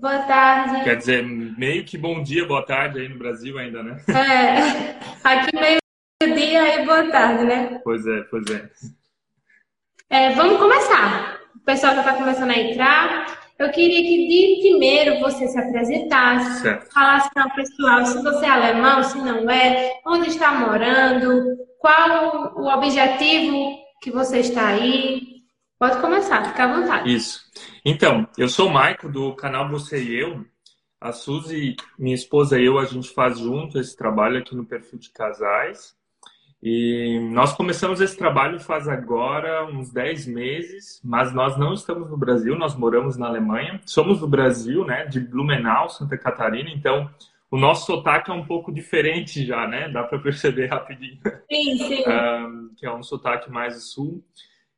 Boa tarde. Quer dizer, meio que bom dia, boa tarde aí no Brasil ainda, né? É, aqui meio-dia e boa tarde, né? Pois é, pois é. é vamos começar. O pessoal já está começando a entrar. Eu queria que de primeiro você se apresentasse, certo. falasse para o pessoal se você é alemão, se não é, onde está morando, qual o objetivo que você está aí. Pode começar, fica à vontade. Isso. Então, eu sou o Maico do canal Você e Eu. A Suzy, minha esposa e eu, a gente faz junto esse trabalho aqui no perfil de casais. E nós começamos esse trabalho faz agora uns 10 meses, mas nós não estamos no Brasil, nós moramos na Alemanha. Somos do Brasil, né, de Blumenau, Santa Catarina, então o nosso sotaque é um pouco diferente já, né? Dá para perceber rapidinho. Sim, sim. um, que é um sotaque mais do sul.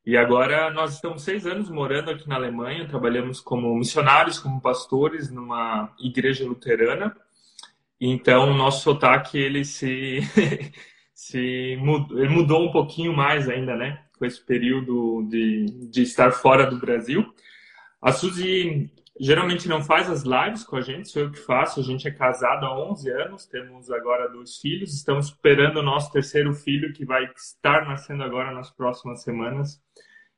E agora nós estamos seis anos morando aqui na Alemanha, trabalhamos como missionários, como pastores numa igreja luterana. Então, nosso sotaque, ele se, se mudou, ele mudou um pouquinho mais ainda, né? Com esse período de, de estar fora do Brasil. A Suzy geralmente não faz as lives com a gente, sou eu que faço. A gente é casado há 11 anos, temos agora dois filhos, estamos esperando o nosso terceiro filho, que vai estar nascendo agora nas próximas semanas.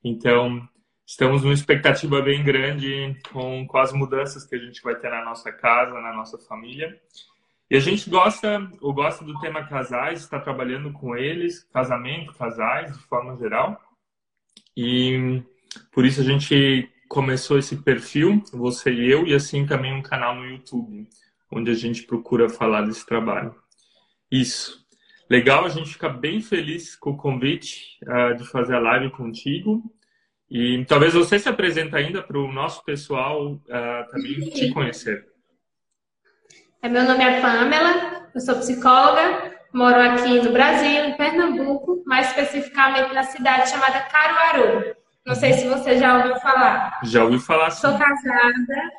Então, estamos numa expectativa bem grande com, com as mudanças que a gente vai ter na nossa casa, na nossa família. E a gente gosta, ou gosta do tema casais, está trabalhando com eles, casamento, casais, de forma geral. E por isso a gente começou esse perfil, você e eu, e assim também um canal no YouTube, onde a gente procura falar desse trabalho. Isso. Legal, a gente fica bem feliz com o convite uh, de fazer a live contigo. E talvez você se apresente ainda para o nosso pessoal uh, também te conhecer. É, meu nome é Pamela, eu sou psicóloga, moro aqui no Brasil, em Pernambuco, mais especificamente na cidade chamada Caruaru. Não sei se você já ouviu falar. Já ouvi falar sim. Sou casada,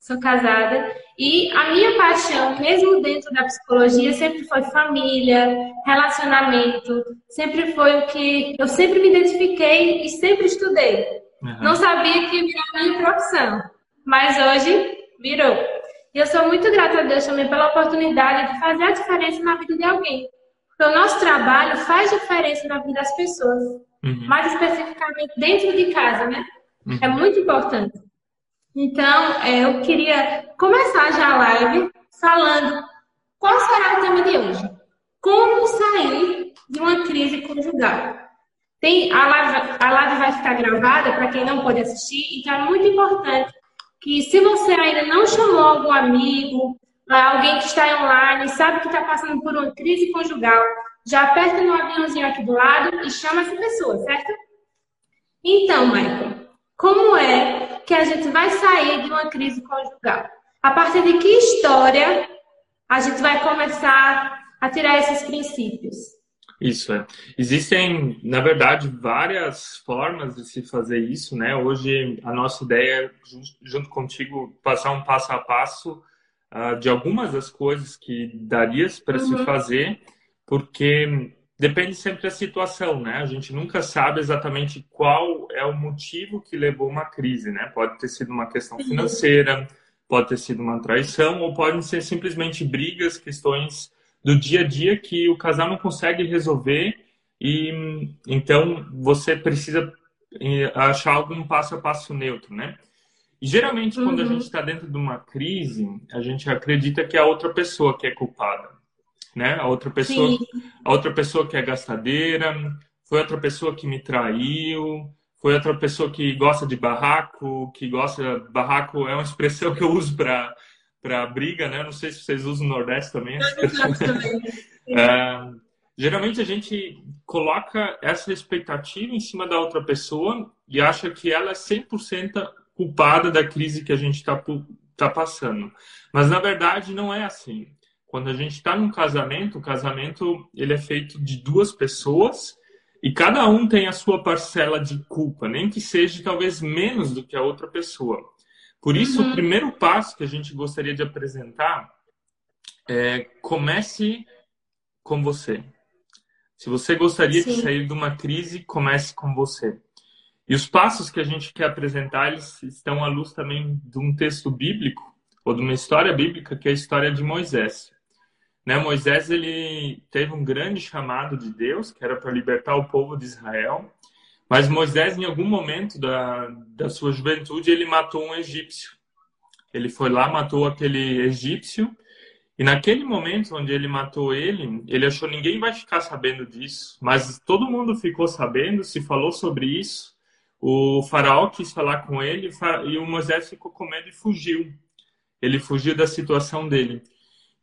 sou casada. E a minha paixão, mesmo dentro da psicologia, sempre foi família, relacionamento. Sempre foi o que eu sempre me identifiquei e sempre estudei. Uhum. Não sabia que virar minha profissão, mas hoje virou. E eu sou muito grata a Deus também pela oportunidade de fazer a diferença na vida de alguém. Porque o nosso trabalho faz diferença na vida das pessoas. Uhum. Mais especificamente dentro de casa, né? Uhum. É muito importante. Então, é, eu queria começar já a live falando qual será o tema de hoje. Como sair de uma crise conjugal. Tem, a, live, a live vai ficar gravada para quem não pode assistir, então é muito importante que se você ainda não chamou algum amigo, alguém que está online, sabe que está passando por uma crise conjugal, já aperta no aviãozinho aqui do lado e chama essa pessoa, certo? Então, Michael, como é que a gente vai sair de uma crise conjugal? A partir de que história a gente vai começar a tirar esses princípios? Isso é. Existem, na verdade, várias formas de se fazer isso, né? Hoje a nossa ideia, junto contigo, passar um passo a passo uh, de algumas das coisas que daria para uhum. se fazer porque depende sempre da situação, né? A gente nunca sabe exatamente qual é o motivo que levou uma crise, né? Pode ter sido uma questão financeira, pode ter sido uma traição, ou podem ser simplesmente brigas, questões do dia a dia que o casal não consegue resolver e então você precisa eh, achar algum passo a passo neutro, né? E geralmente uhum. quando a uhum. gente está dentro de uma crise, a gente acredita que é a outra pessoa que é culpada né? A outra pessoa, Sim. a outra pessoa que é gastadeira, foi outra pessoa que me traiu, foi outra pessoa que gosta de barraco, que gosta barraco é uma expressão que eu uso para para briga, né? Não sei se vocês usam no Nordeste também. também. é, geralmente a gente coloca essa expectativa em cima da outra pessoa e acha que ela é 100% culpada da crise que a gente está tá passando. Mas na verdade não é assim. Quando a gente está num casamento, o casamento ele é feito de duas pessoas e cada um tem a sua parcela de culpa, nem que seja talvez menos do que a outra pessoa. Por isso, uhum. o primeiro passo que a gente gostaria de apresentar é comece com você. Se você gostaria Sim. de sair de uma crise, comece com você. E os passos que a gente quer apresentar, eles estão à luz também de um texto bíblico ou de uma história bíblica que é a história de Moisés. Né? Moisés ele teve um grande chamado de Deus, que era para libertar o povo de Israel, mas Moisés, em algum momento da, da sua juventude, ele matou um egípcio. Ele foi lá, matou aquele egípcio, e naquele momento onde ele matou ele, ele achou ninguém vai ficar sabendo disso, mas todo mundo ficou sabendo, se falou sobre isso. O faraó quis falar com ele e o Moisés ficou com medo e fugiu. Ele fugiu da situação dele.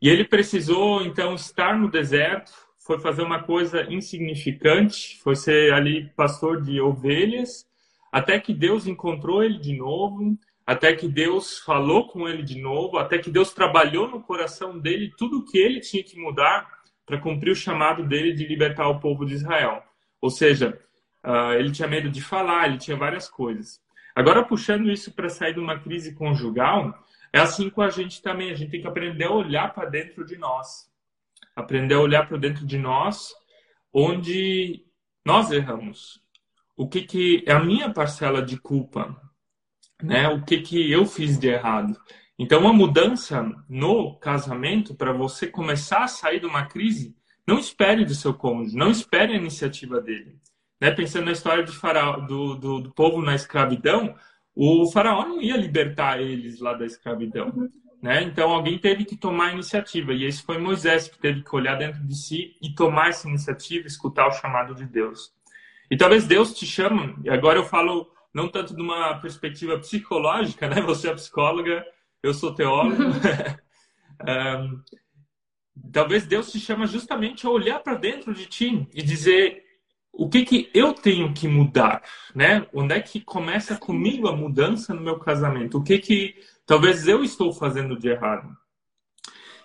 E ele precisou então estar no deserto, foi fazer uma coisa insignificante, foi ser ali pastor de ovelhas, até que Deus encontrou ele de novo, até que Deus falou com ele de novo, até que Deus trabalhou no coração dele tudo o que ele tinha que mudar para cumprir o chamado dele de libertar o povo de Israel. Ou seja, uh, ele tinha medo de falar, ele tinha várias coisas. Agora, puxando isso para sair de uma crise conjugal, é assim com a gente também. A gente tem que aprender a olhar para dentro de nós aprender a olhar para dentro de nós, onde nós erramos. O que, que é a minha parcela de culpa? Né? O que, que eu fiz de errado? Então, uma mudança no casamento, para você começar a sair de uma crise, não espere do seu cônjuge, não espere a iniciativa dele. Né? Pensando na história de faraó, do, do, do povo na escravidão, o faraó não ia libertar eles lá da escravidão. Né? Então alguém teve que tomar a iniciativa e esse foi Moisés que teve que olhar dentro de si e tomar essa iniciativa, escutar o chamado de Deus. E talvez Deus te chame, e agora eu falo não tanto de uma perspectiva psicológica, né? Você é psicóloga, eu sou teólogo. um, talvez Deus te chama justamente a olhar para dentro de ti e dizer o que que eu tenho que mudar, né? Onde é que começa comigo a mudança no meu casamento? O que que talvez eu estou fazendo de errado?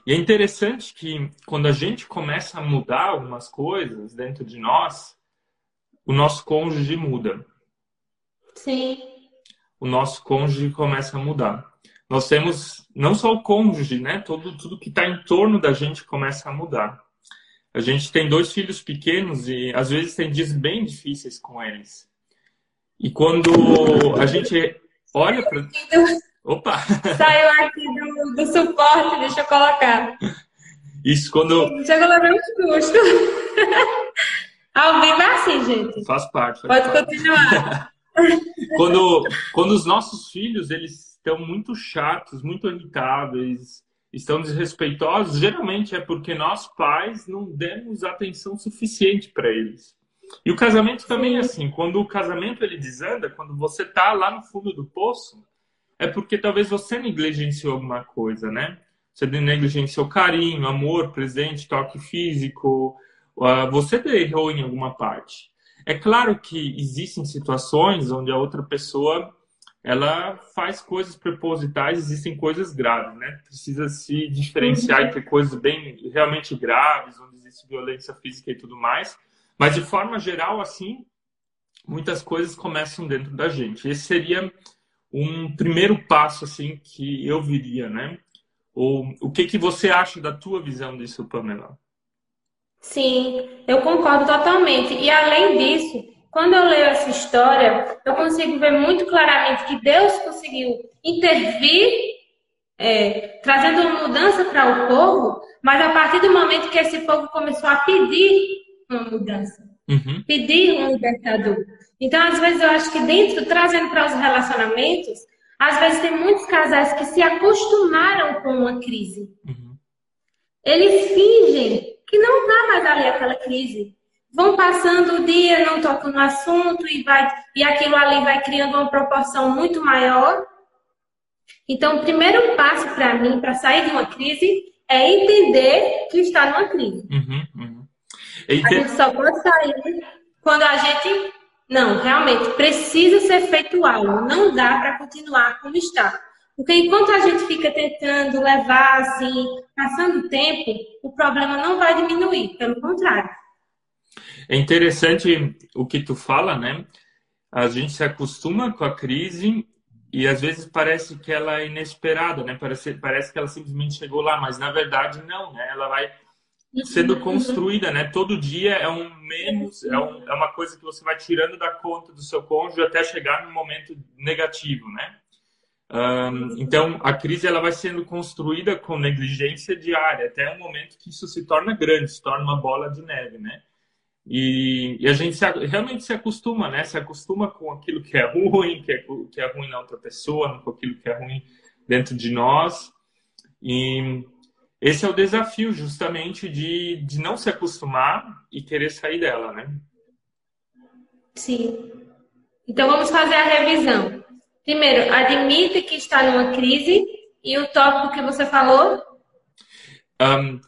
E é interessante que quando a gente começa a mudar algumas coisas dentro de nós, o nosso cônjuge muda. Sim. O nosso cônjuge começa a mudar. Nós temos não só o cônjuge, né? Todo tudo que está em torno da gente começa a mudar. A gente tem dois filhos pequenos e às vezes tem dias bem difíceis com eles. E quando a gente olha para. Opa! Saiu aqui do, do, suporte, deixa eu colocar. Isso quando. Chegou a levar um susto. Ao vivo é assim, gente. Faz parte. Faz Pode parte. continuar. quando, quando os nossos filhos eles estão muito chatos, muito irritáveis, estão desrespeitosos, geralmente é porque nós pais não demos atenção suficiente para eles. E o casamento também é assim. Quando o casamento ele desanda, quando você tá lá no fundo do poço, é porque talvez você negligenciou alguma coisa, né? Você negligenciou carinho, amor, presente, toque físico. Ah, você errou em alguma parte. É claro que existem situações onde a outra pessoa ela faz coisas propositais, existem coisas graves, né? Precisa se diferenciar entre coisas bem realmente graves, onde existe violência física e tudo mais. Mas de forma geral, assim, muitas coisas começam dentro da gente. Esse seria um primeiro passo, assim, que eu viria, né? Ou, o que, que você acha da tua visão disso, Pamela? Sim, eu concordo totalmente. E além disso, quando eu leio essa história, eu consigo ver muito claramente que Deus conseguiu intervir, é, trazendo uma mudança para o povo, mas a partir do momento que esse povo começou a pedir uma mudança, uhum. pedir um libertador. Então, às vezes, eu acho que dentro, trazendo para os relacionamentos, às vezes tem muitos casais que se acostumaram com uma crise. Uhum. Eles fingem que não está mais ali aquela crise vão passando o dia, não tocam no assunto e, vai, e aquilo ali vai criando uma proporção muito maior. Então, o primeiro passo para mim, para sair de uma crise, é entender que está numa crise. Uhum, uhum. Ente... A gente só pode sair quando a gente. Não, realmente, precisa ser feito algo. Não dá para continuar como está. Porque enquanto a gente fica tentando levar assim, passando o tempo, o problema não vai diminuir, pelo contrário. É interessante o que tu fala, né? A gente se acostuma com a crise e às vezes parece que ela é inesperada, né? Parece, parece que ela simplesmente chegou lá, mas na verdade não, né? Ela vai sendo uhum. construída, né? Todo dia é um menos, é, um, é uma coisa que você vai tirando da conta do seu cônjuge até chegar no momento negativo, né? Um, então, a crise ela vai sendo construída com negligência diária, até um momento que isso se torna grande, se torna uma bola de neve, né? E, e a gente se, realmente se acostuma, né? Se acostuma com aquilo que é ruim, que é, que é ruim na outra pessoa, com aquilo que é ruim dentro de nós. E esse é o desafio, justamente, de, de não se acostumar e querer sair dela, né? Sim. Então vamos fazer a revisão. Primeiro, admite que está numa crise e o tópico que você falou? Um,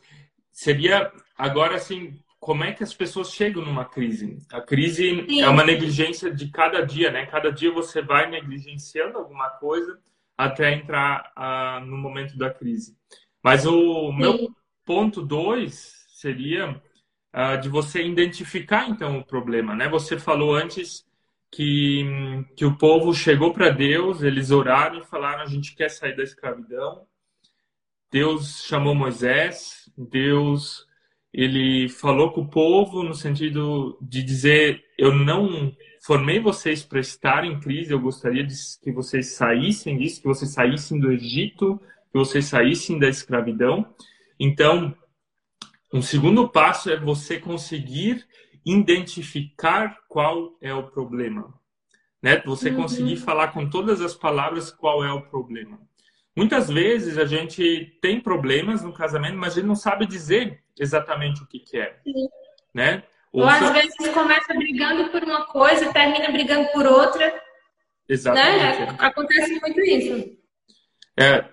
seria agora assim, como é que as pessoas chegam numa crise? A crise Sim. é uma negligência de cada dia, né? Cada dia você vai negligenciando alguma coisa até entrar uh, no momento da crise. Mas o Sim. meu ponto dois seria uh, de você identificar então o problema, né? Você falou antes que, que o povo chegou para Deus, eles oraram e falaram: a gente quer sair da escravidão. Deus chamou Moisés, Deus ele falou com o povo no sentido de dizer: eu não formei vocês para estar em crise, eu gostaria de, que vocês saíssem disso, que vocês saíssem do Egito, que vocês saíssem da escravidão. Então, um segundo passo é você conseguir identificar qual é o problema. Né? Você uhum. conseguir falar com todas as palavras qual é o problema. Muitas vezes a gente tem problemas no casamento, mas a gente não sabe dizer exatamente o que, que é. Sim. Né? Ou, Ou às vezes começa brigando por uma coisa e termina brigando por outra. Exatamente. Né? Acontece muito isso. É,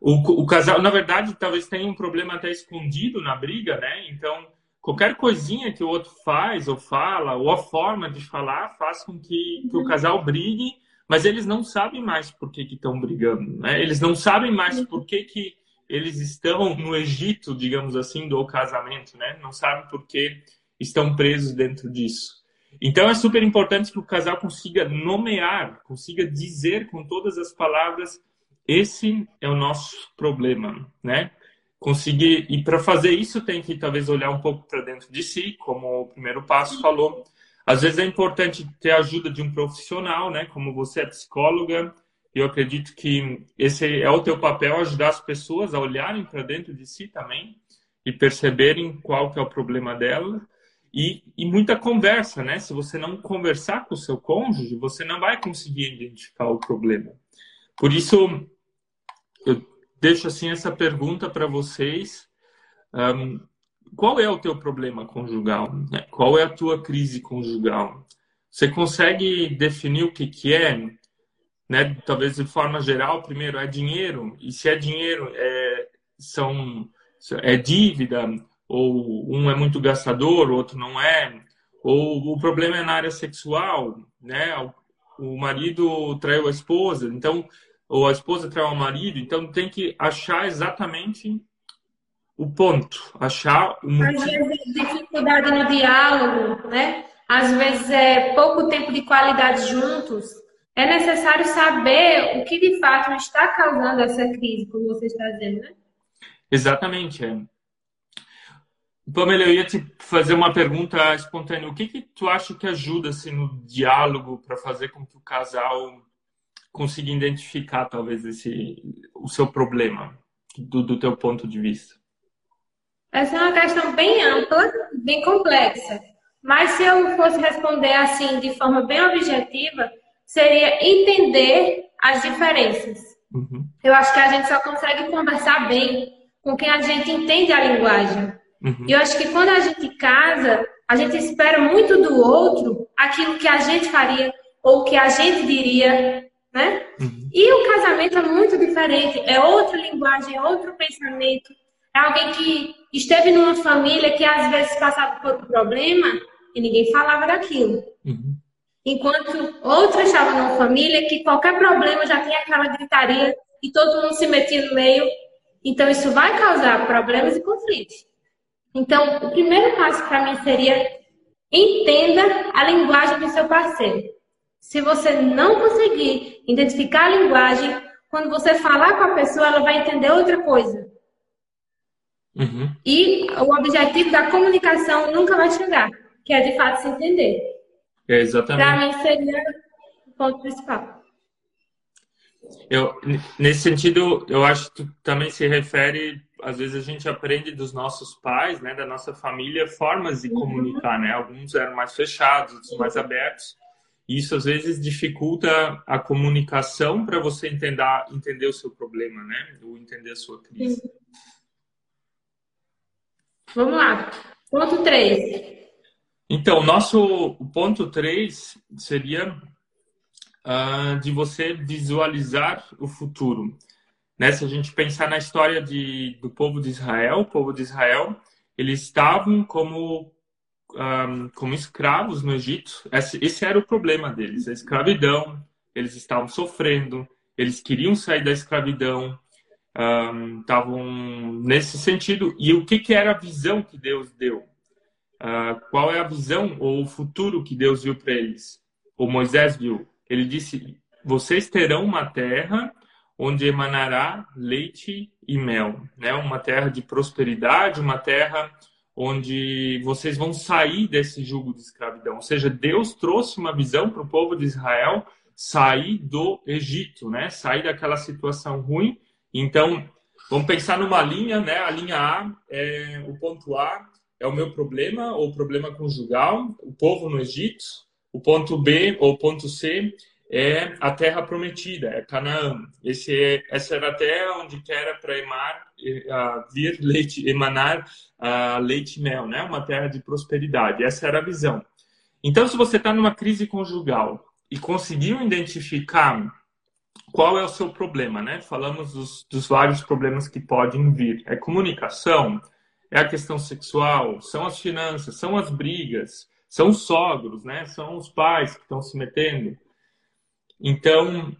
o, o casal, na verdade, talvez tenha um problema até escondido na briga, né? Então, qualquer coisinha que o outro faz ou fala, ou a forma de falar, faz com que, que o casal brigue, mas eles não sabem mais por que estão brigando, né? Eles não sabem mais por que, que eles estão no Egito, digamos assim, do casamento, né? Não sabem por que estão presos dentro disso. Então é super importante que o casal consiga nomear, consiga dizer com todas as palavras esse é o nosso problema, né? conseguir. E para fazer isso, tem que talvez olhar um pouco para dentro de si, como o primeiro passo falou. Às vezes é importante ter a ajuda de um profissional, né? Como você é psicóloga, eu acredito que esse é o teu papel, ajudar as pessoas a olharem para dentro de si também e perceberem qual que é o problema dela. E, e muita conversa, né? Se você não conversar com o seu cônjuge, você não vai conseguir identificar o problema. Por isso, eu deixo assim essa pergunta para vocês. Um, qual é o teu problema conjugal? Né? Qual é a tua crise conjugal? Você consegue definir o que, que é? Né? Talvez de forma geral, primeiro é dinheiro, e se é dinheiro, é, são, é dívida, ou um é muito gastador, o outro não é, ou o problema é na área sexual, né? O marido traiu a esposa, então ou a esposa traiu o marido, então tem que achar exatamente o ponto, achar o motivo. Às vezes dificuldade no diálogo, né? Às vezes é pouco tempo de qualidade juntos. É necessário saber o que de fato está causando essa crise, como você está dizendo, né? Exatamente. É. Pamela, eu ia te fazer uma pergunta espontânea. O que, que tu acha que ajuda assim, no diálogo para fazer com que o casal conseguir identificar talvez esse o seu problema do, do teu ponto de vista? Essa é uma questão bem ampla, bem complexa. Mas se eu fosse responder assim de forma bem objetiva, seria entender as diferenças. Uhum. Eu acho que a gente só consegue conversar bem com quem a gente entende a linguagem. Uhum. E eu acho que quando a gente casa, a gente espera muito do outro aquilo que a gente faria ou que a gente diria né? Uhum. E o casamento é muito diferente, é outra linguagem, é outro pensamento. É alguém que esteve numa família que às vezes passava por um problema e ninguém falava daquilo. Uhum. Enquanto outro estava numa família que qualquer problema já tinha aquela gritaria e todo mundo se metia no meio. Então isso vai causar problemas e conflitos. Então, o primeiro passo para mim seria entenda a linguagem do seu parceiro. Se você não conseguir identificar a linguagem, quando você falar com a pessoa, ela vai entender outra coisa. Uhum. E o objetivo da comunicação nunca vai chegar, que é de fato se entender. É exatamente. Para mim seria o ponto principal. Eu, nesse sentido, eu acho que também se refere, às vezes a gente aprende dos nossos pais, né, da nossa família, formas de uhum. comunicar, né? Alguns eram mais fechados, outros mais abertos. E isso às vezes dificulta a comunicação para você entender, entender o seu problema, né? Ou entender a sua crise. Sim. Vamos lá. Ponto 3. Então, nosso ponto 3 seria uh, de você visualizar o futuro. Né? Se a gente pensar na história de, do povo de Israel, o povo de Israel, eles estavam como, um, ah, como escravos no Egito. Esse, esse era o problema deles, a escravidão. Eles estavam sofrendo, eles queriam sair da escravidão, um, estavam nesse sentido. E o que, que era a visão que Deus deu? Uh, qual é a visão ou o futuro que Deus viu para eles? Ou Moisés viu? Ele disse: Vocês terão uma terra onde emanará leite e mel, né? Uma terra de prosperidade, uma terra onde vocês vão sair desse jugo de escravidão. Ou seja, Deus trouxe uma visão para o povo de Israel sair do Egito, né? Sair daquela situação ruim então, vamos pensar numa linha, né? A linha A é o ponto A é o meu problema ou problema conjugal, o povo no Egito. O ponto B ou ponto C é a terra prometida, é Canaã. Esse é, essa era a terra onde era para uh, vir leite, emanar uh, leite e mel, né? Uma terra de prosperidade. Essa era a visão. Então, se você está numa crise conjugal e conseguiu identificar qual é o seu problema, né? Falamos dos, dos vários problemas que podem vir. É comunicação, é a questão sexual, são as finanças, são as brigas, são os sogros, né? São os pais que estão se metendo. Então,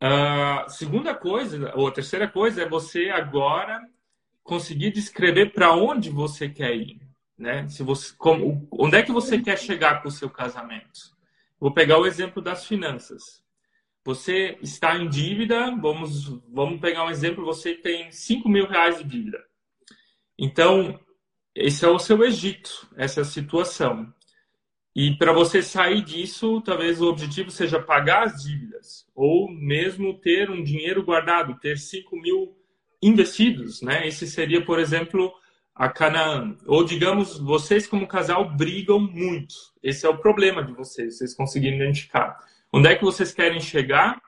a segunda coisa, ou a terceira coisa, é você agora conseguir descrever para onde você quer ir, né? Se você, como, onde é que você quer chegar com o seu casamento? Vou pegar o exemplo das finanças. Você está em dívida, vamos, vamos pegar um exemplo, você tem 5 mil reais de dívida. Então, esse é o seu Egito, essa é a situação. E para você sair disso, talvez o objetivo seja pagar as dívidas, ou mesmo ter um dinheiro guardado, ter 5 mil investidos, né? Esse seria, por exemplo, a Canaã. Ou, digamos, vocês como casal brigam muito. Esse é o problema de vocês, vocês conseguirem identificar. Onde é que vocês querem chegar?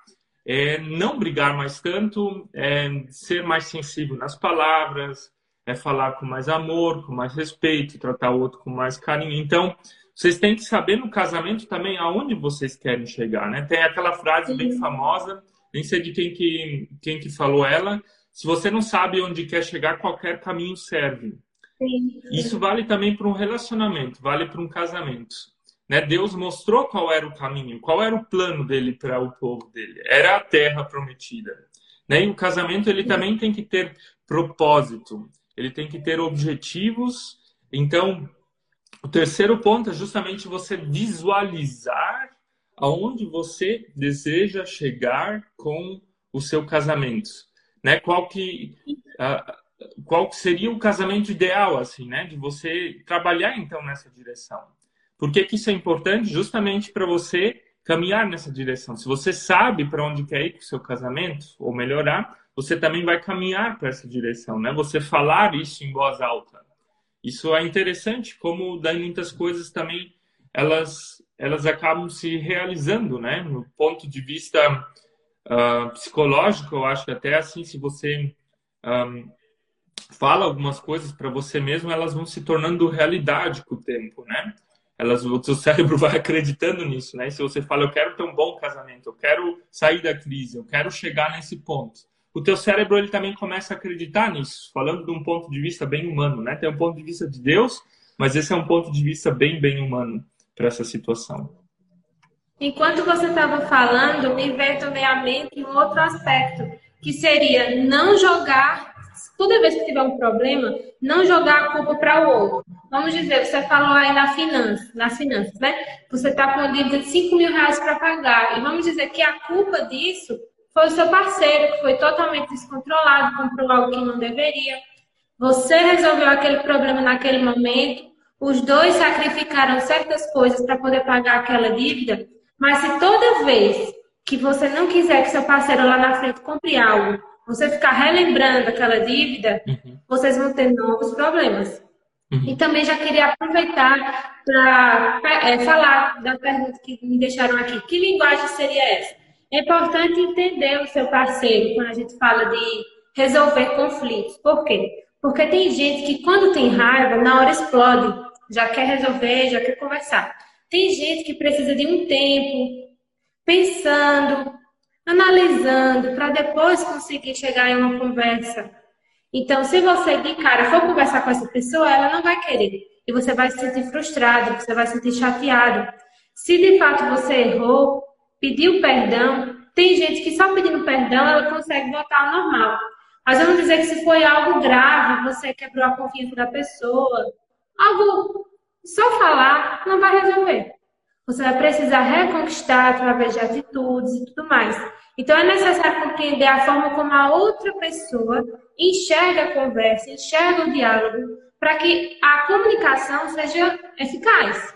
É não brigar mais tanto, é ser mais sensível nas palavras, é falar com mais amor, com mais respeito, tratar o outro com mais carinho. Então, vocês têm que saber no casamento também aonde vocês querem chegar, né? Tem aquela frase bem famosa, nem sei de quem que, quem que falou ela, se você não sabe onde quer chegar, qualquer caminho serve. Sim. Isso vale também para um relacionamento, vale para um casamento. Né? Deus mostrou qual era o caminho, qual era o plano dele para o povo dele. Era a terra prometida. Né? E o casamento ele também tem que ter propósito, ele tem que ter objetivos. Então, o terceiro ponto é justamente você visualizar aonde você deseja chegar com o seu casamento, né? Qual que uh, qual seria o casamento ideal assim, né? De você trabalhar então nessa direção. Por que, que isso é importante? Justamente para você caminhar nessa direção. Se você sabe para onde quer ir com o seu casamento, ou melhorar, você também vai caminhar para essa direção, né? Você falar isso em voz alta. Isso é interessante, como daí muitas coisas também elas elas acabam se realizando, né? No ponto de vista uh, psicológico, eu acho que até assim, se você um, fala algumas coisas para você mesmo, elas vão se tornando realidade com o tempo, né? elas, o seu cérebro vai acreditando nisso, né? Se você fala, eu quero ter um bom casamento, eu quero sair da crise, eu quero chegar nesse ponto, o teu cérebro ele também começa a acreditar nisso, falando de um ponto de vista bem humano, né? Tem um ponto de vista de Deus, mas esse é um ponto de vista bem, bem humano para essa situação. Enquanto você estava falando, me veio também à mente um outro aspecto, que seria não jogar toda vez que tiver um problema, não jogar a culpa para o outro. Vamos dizer, você falou aí na finança, nas finanças, né? Você está com uma dívida de 5 mil reais para pagar. E vamos dizer que a culpa disso foi o seu parceiro, que foi totalmente descontrolado, comprou algo que não deveria. Você resolveu aquele problema naquele momento, os dois sacrificaram certas coisas para poder pagar aquela dívida, mas se toda vez que você não quiser que seu parceiro lá na frente compre algo, você ficar relembrando aquela dívida, uhum. vocês vão ter novos problemas. Uhum. E também já queria aproveitar para é, falar da pergunta que me deixaram aqui. Que linguagem seria essa? É importante entender o seu parceiro quando a gente fala de resolver conflitos. Por quê? Porque tem gente que quando tem raiva, na hora explode, já quer resolver, já quer conversar. Tem gente que precisa de um tempo pensando, analisando, para depois conseguir chegar em uma conversa. Então, se você de cara for conversar com essa pessoa, ela não vai querer. E você vai se sentir frustrado, você vai se sentir chateado. Se de fato você errou, pediu perdão, tem gente que só pedindo perdão ela consegue voltar ao normal. Mas vamos dizer que se foi algo grave, você quebrou a confiança da pessoa, algo só falar não vai resolver. Você vai precisar reconquistar através de atitudes e tudo mais. Então é necessário compreender a forma como a outra pessoa enxerga a conversa, enxerga o diálogo, para que a comunicação seja eficaz.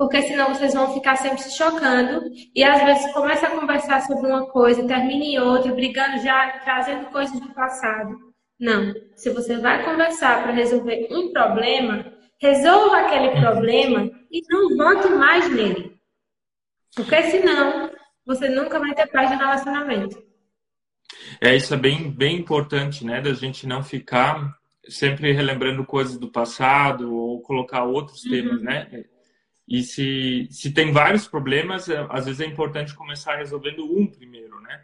Porque senão vocês vão ficar sempre se chocando e às vezes começa a conversar sobre uma coisa, termina em outra, brigando já, trazendo coisas do passado. Não. Se você vai conversar para resolver um problema, resolva aquele problema e não volte mais nele. Porque senão você nunca vai ter paz no relacionamento. É, isso é bem, bem importante, né? Da gente não ficar sempre relembrando coisas do passado ou colocar outros uhum. temas, né? E se, se tem vários problemas, é, às vezes é importante começar resolvendo um primeiro, né?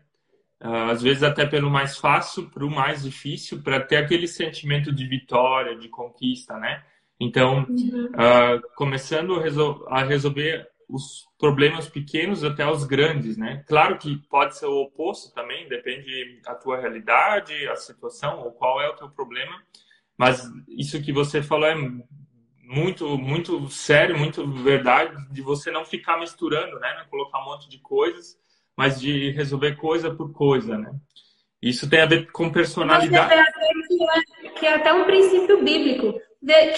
Ah, às vezes até pelo mais fácil para o mais difícil, para ter aquele sentimento de vitória, de conquista, né? Então, uhum. uh, começando a, resol a resolver os problemas pequenos até os grandes, né? Claro que pode ser o oposto também, depende da tua realidade, a situação ou qual é o teu problema. Mas isso que você falou é muito, muito sério, muito verdade, de você não ficar misturando, né? Não colocar um monte de coisas, mas de resolver coisa por coisa, né? Isso tem a ver com personalidade. Que é até um princípio bíblico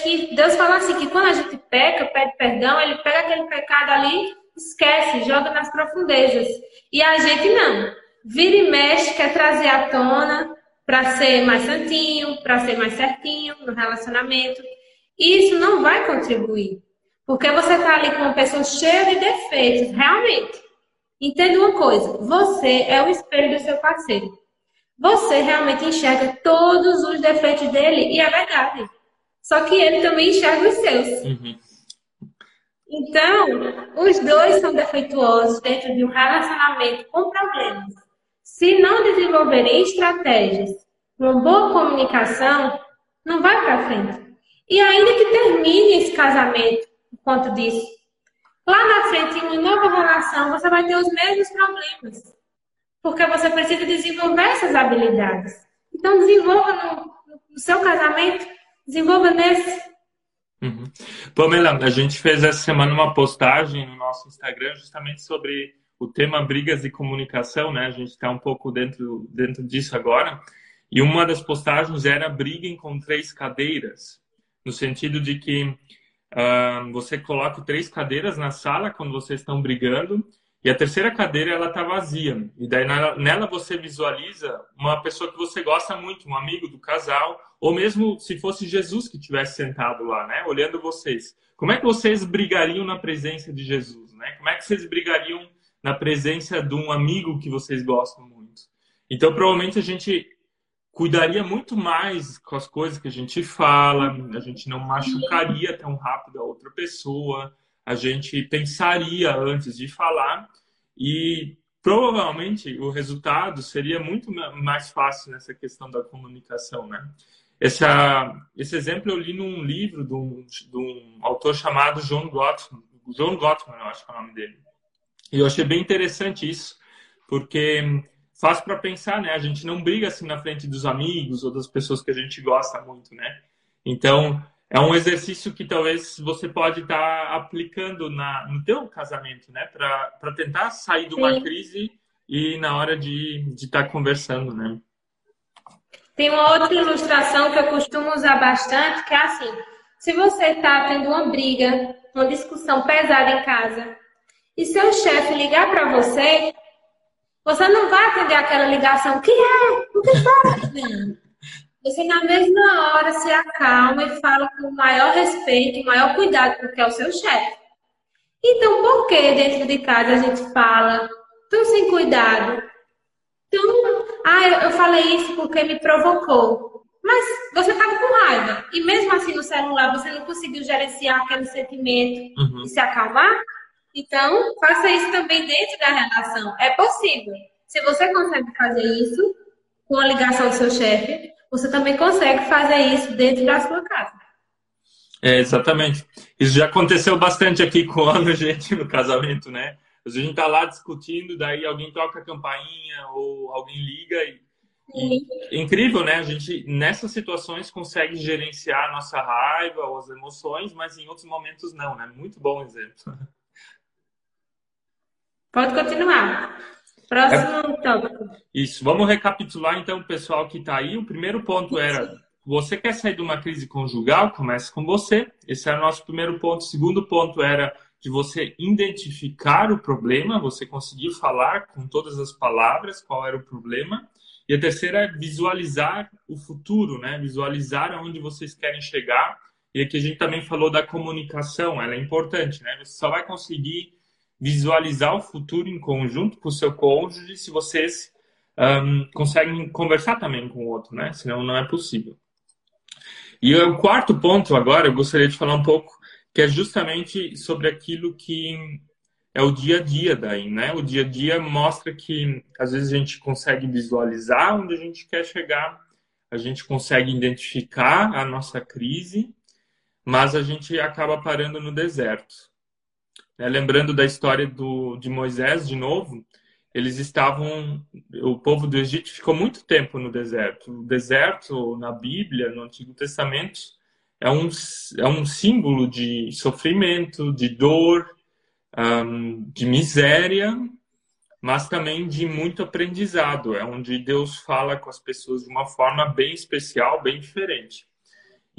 que Deus fala assim, que quando a gente peca, pede perdão, ele pega aquele pecado ali, esquece, joga nas profundezas. E a gente não. Vira e mexe, quer trazer à tona para ser mais santinho, para ser mais certinho no relacionamento. E isso não vai contribuir. Porque você está ali com uma pessoa cheia de defeitos, realmente. Entenda uma coisa: você é o espelho do seu parceiro. Você realmente enxerga todos os defeitos dele, e é verdade. Só que ele também enxerga os seus. Uhum. Então, os dois são defeituosos dentro de um relacionamento com problemas. Se não desenvolverem estratégias, uma boa comunicação, não vai para frente. E ainda que termine esse casamento por disso, lá na frente, em uma nova relação, você vai ter os mesmos problemas. Porque você precisa desenvolver essas habilidades. Então, desenvolva no, no seu casamento Desenvolva nesse. Uhum. Pamela, a gente fez essa semana uma postagem no nosso Instagram justamente sobre o tema brigas e comunicação, né? A gente está um pouco dentro, dentro disso agora. E uma das postagens era briguem com três cadeiras, no sentido de que uh, você coloca três cadeiras na sala quando vocês estão brigando e a terceira cadeira ela tá vazia. E daí nela você visualiza uma pessoa que você gosta muito, um amigo do casal, ou mesmo se fosse Jesus que tivesse sentado lá, né, olhando vocês. Como é que vocês brigariam na presença de Jesus, né? Como é que vocês brigariam na presença de um amigo que vocês gostam muito? Então, provavelmente a gente cuidaria muito mais com as coisas que a gente fala, a gente não machucaria tão rápido a outra pessoa, a gente pensaria antes de falar e provavelmente o resultado seria muito mais fácil nessa questão da comunicação, né? Esse exemplo eu li num livro de um, de um autor chamado John Gottman, John Gottman, eu acho que é o nome dele. E eu achei bem interessante isso, porque faz para pensar, né? A gente não briga assim na frente dos amigos ou das pessoas que a gente gosta muito, né? Então, é um exercício que talvez você pode estar tá aplicando na, no teu casamento, né? Para tentar sair de uma crise e na hora de estar tá conversando, né? Tem uma outra ilustração que eu costumo usar bastante, que é assim: se você está tendo uma briga, uma discussão pesada em casa, e seu chefe ligar para você, você não vai atender aquela ligação. que é? O que está Você, na mesma hora, se acalma e fala com o maior respeito, o maior cuidado, porque é o seu chefe. Então, por que dentro de casa a gente fala tão sem cuidado? Tão, ah, eu falei isso porque me provocou. Mas você estava com raiva. E mesmo assim no celular você não conseguiu gerenciar aquele sentimento uhum. e se acalmar? Então, faça isso também dentro da relação. É possível. Se você consegue fazer isso com a ligação do seu chefe, você também consegue fazer isso dentro da sua casa. É, exatamente. Isso já aconteceu bastante aqui com a gente no casamento, né? a gente tá lá discutindo, daí alguém toca a campainha ou alguém liga e, e, incrível, né? A gente nessas situações consegue gerenciar a nossa raiva ou as emoções, mas em outros momentos não, né? Muito bom exemplo. Pode continuar. Próximo é... tópico. Isso. Vamos recapitular então, pessoal que está aí. O primeiro ponto era você quer sair de uma crise conjugal? Comece com você. Esse era o nosso primeiro ponto. O segundo ponto era de você identificar o problema, você conseguir falar com todas as palavras qual era o problema. E a terceira é visualizar o futuro, né? Visualizar aonde vocês querem chegar. E aqui a gente também falou da comunicação, ela é importante, né? Você só vai conseguir visualizar o futuro em conjunto com o seu cônjuge se vocês um, conseguem conversar também com o outro, né? Senão não é possível. E o quarto ponto agora, eu gostaria de falar um pouco que é justamente sobre aquilo que é o dia a dia daí, né? O dia a dia mostra que às vezes a gente consegue visualizar onde a gente quer chegar, a gente consegue identificar a nossa crise, mas a gente acaba parando no deserto. É, lembrando da história do, de Moisés de novo, eles estavam, o povo do Egito ficou muito tempo no deserto. O deserto na Bíblia, no Antigo Testamento, é um, é um símbolo de sofrimento, de dor, um, de miséria, mas também de muito aprendizado. É onde Deus fala com as pessoas de uma forma bem especial, bem diferente.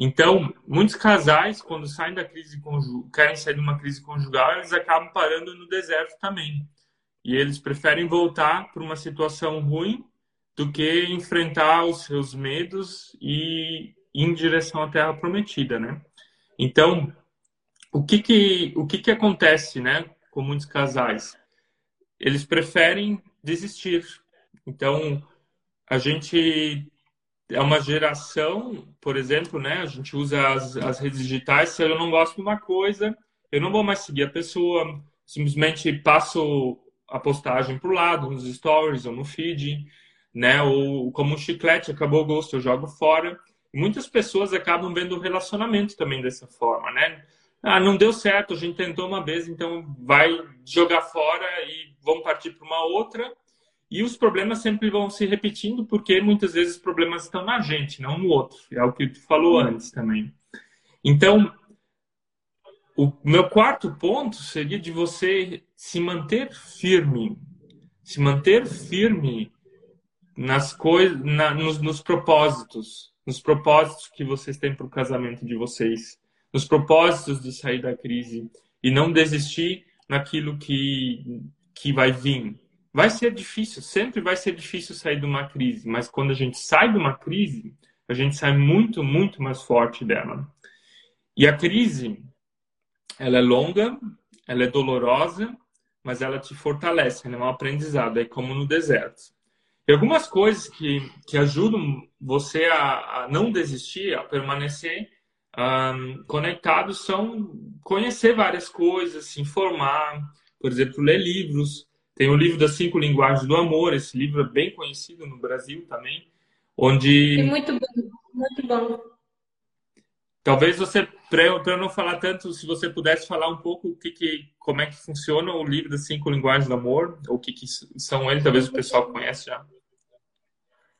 Então, muitos casais, quando saem da crise conjugal, querem sair de uma crise conjugal, eles acabam parando no deserto também. E eles preferem voltar para uma situação ruim do que enfrentar os seus medos e em direção à Terra Prometida, né? Então, o que que, o que que acontece, né, com muitos casais? Eles preferem desistir. Então, a gente é uma geração, por exemplo, né, a gente usa as, as redes digitais, se eu não gosto de uma coisa, eu não vou mais seguir a pessoa, simplesmente passo a postagem para o lado, nos stories ou no feed, né, ou como um chiclete, acabou o gosto, eu jogo fora muitas pessoas acabam vendo o relacionamento também dessa forma, né? Ah, não deu certo, a gente tentou uma vez, então vai jogar fora e vamos partir para uma outra. E os problemas sempre vão se repetindo, porque muitas vezes os problemas estão na gente, não no outro. É o que tu falou antes também. Então, o meu quarto ponto seria de você se manter firme, se manter firme nas coisas, na, nos, nos propósitos, nos propósitos que vocês têm para o casamento de vocês, nos propósitos de sair da crise e não desistir naquilo que, que vai vir. Vai ser difícil, sempre vai ser difícil sair de uma crise, mas quando a gente sai de uma crise, a gente sai muito, muito mais forte dela. E a crise, ela é longa, ela é dolorosa, mas ela te fortalece, ela é um aprendizado, é como no deserto. E algumas coisas que, que ajudam você a, a não desistir, a permanecer um, conectado, são conhecer várias coisas, se informar, por exemplo, ler livros. Tem o livro das cinco linguagens do amor, esse livro é bem conhecido no Brasil também, onde... É muito bom, muito bom. Talvez você, para eu não falar tanto, se você pudesse falar um pouco o que, que, como é que funciona o livro das cinco linguagens do amor, ou o que, que são eles, talvez o pessoal conhece já.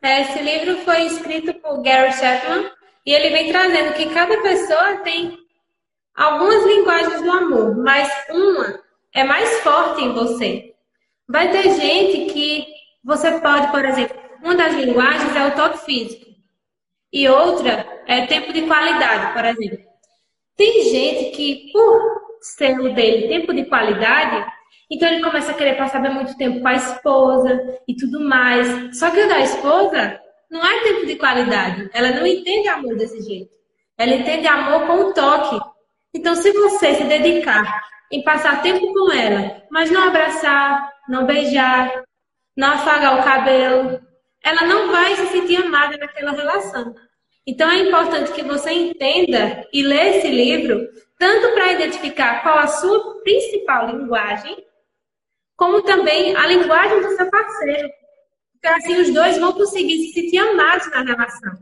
É, esse livro foi escrito por Gary Chapman e ele vem trazendo que cada pessoa tem algumas linguagens do amor, mas uma é mais forte em você. Vai ter gente que você pode, por exemplo, uma das linguagens é o toque físico e outra é tempo de qualidade, por exemplo. Tem gente que, por ser o dele tempo de qualidade, Então ele começa a querer passar muito tempo com a esposa e tudo mais. Só que o da esposa não é tempo de qualidade. Ela não entende amor desse jeito. Ela entende amor com o toque. Então, se você se dedicar em passar tempo com ela, mas não abraçar, não beijar, não afagar o cabelo, ela não vai se sentir amada naquela relação. Então, é importante que você entenda e lê esse livro, tanto para identificar qual a sua principal linguagem, como também a linguagem do seu parceiro. Porque assim os dois vão conseguir se sentir amados na relação.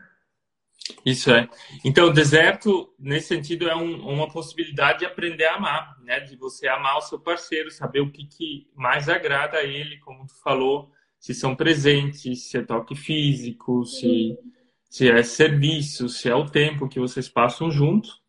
Isso é. Então, o deserto, nesse sentido, é um, uma possibilidade de aprender a amar, né? De você amar o seu parceiro, saber o que, que mais agrada a ele, como tu falou, se são presentes, se é toque físico, se, se é serviço, se é o tempo que vocês passam juntos.